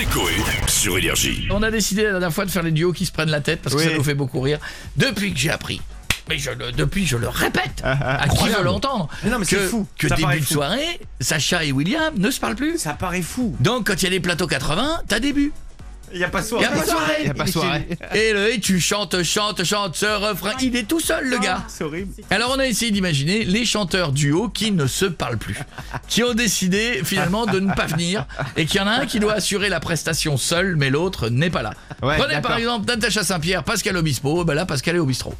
c'est Coé sur Énergie. On a décidé la dernière fois de faire les duos qui se prennent la tête parce que Oui. ça nous fait beaucoup rire. Depuis que j'ai appris, mais je le, depuis je le répète Ah, ah, à qui veut l'entendre, Mais non, mais que, c'est fou. que Ça début de fou. soirée, Sacha et William ne se parlent plus. Ça paraît fou. Donc quand il y a des plateaux 80, t'as début. Il y a pas Il soirée. y a pas soirée. Il y a pas soirée. Et, le, et tu chantes, chantes, chantes ce refrain. Il est tout seul le gars. C'est horrible. Alors on a essayé d'imaginer les chanteurs duo qui ne se parlent plus, qui ont décidé finalement de ne pas venir et qu'il y en a un qui doit assurer la prestation seul mais l'autre n'est pas là. Ouais, Prenez par exemple Natacha Saint-Pierre, Pascal Obispo, ben là Pascal est au bistrot.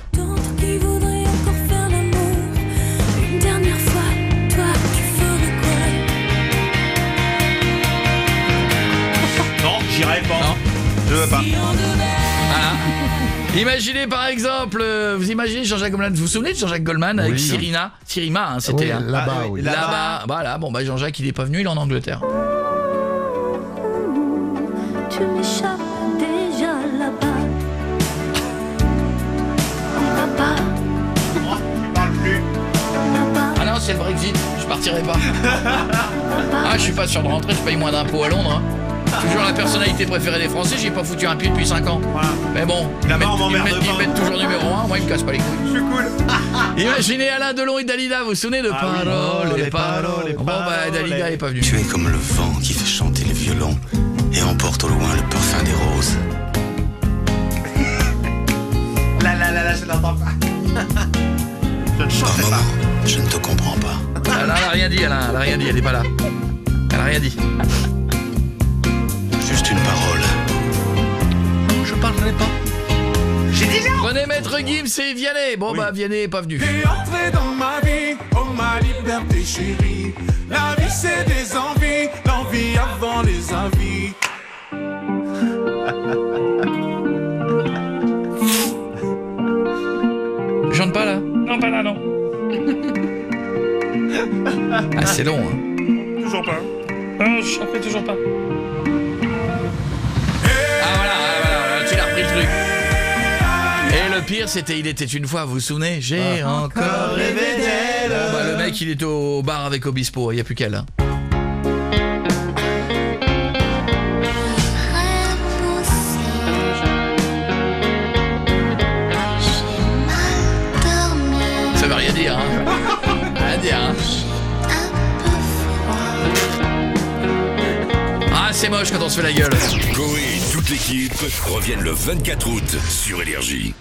Je veux pas. Imaginez par exemple, euh, vous imaginez Jean-Jacques Goldman, vous vous souvenez de Jean-Jacques Goldman avec Cyrina Cyrima, hein, c'était Oui, hein. là-bas, Ah, oui, oui. là- là-bas. Voilà, bon bah Jean-Jacques il est pas venu, il est en Angleterre. Tu m'échappes déjà là-bas pas, Ah non, c'est le Brexit, je partirai pas. Ah, je suis pas sûr de rentrer, je paye moins d'impôts à Londres. hein. Toujours la personnalité préférée des Français, j'ai pas foutu un pied depuis 5 ans. Voilà. Mais bon, ils mettent, on ils m'emmerde mettent- ils pas. mettent toujours numéro 1, moi ils me cassent pas les couilles. Je suis cool. Imaginez Alain Delon et Dalida, vous vous souvenez de Ah oui. paroles, Oh, les les paroles. paroles, les Bon bah Dalida les- est pas venue. Tu es comme le vent qui fait chanter les violons et emporte au loin le parfum des roses. Là, là, là, là, je l'entends pas. Je ne pas. je ne te comprends pas. Elle a rien dit, Alain, elle a rien dit, elle est pas là. Elle a rien dit. Prenez Maître Gims et Vianney. Bon Oui. bah Vianney est pas venu. T'es entré dans ma vie, oh ma liberté chérie. La vie c'est des envies, l'envie avant les avis. Je chante pas là Non, pas là, non. ah, c'est long, hein. Toujours pas. je chanterai toujours pas. Le pire, c'était Il était une fois, vous vous souvenez? J'ai encore rêvé d'elle. Bon, bah, le mec, il est au bar avec Obispo, il n'y a plus qu'elle. hein. Ça veut rien dire, hein Rien dire, hein Ah, c'est moche quand on se fait la gueule. Coé et toute l'équipe reviennent le 24 août sur Énergie.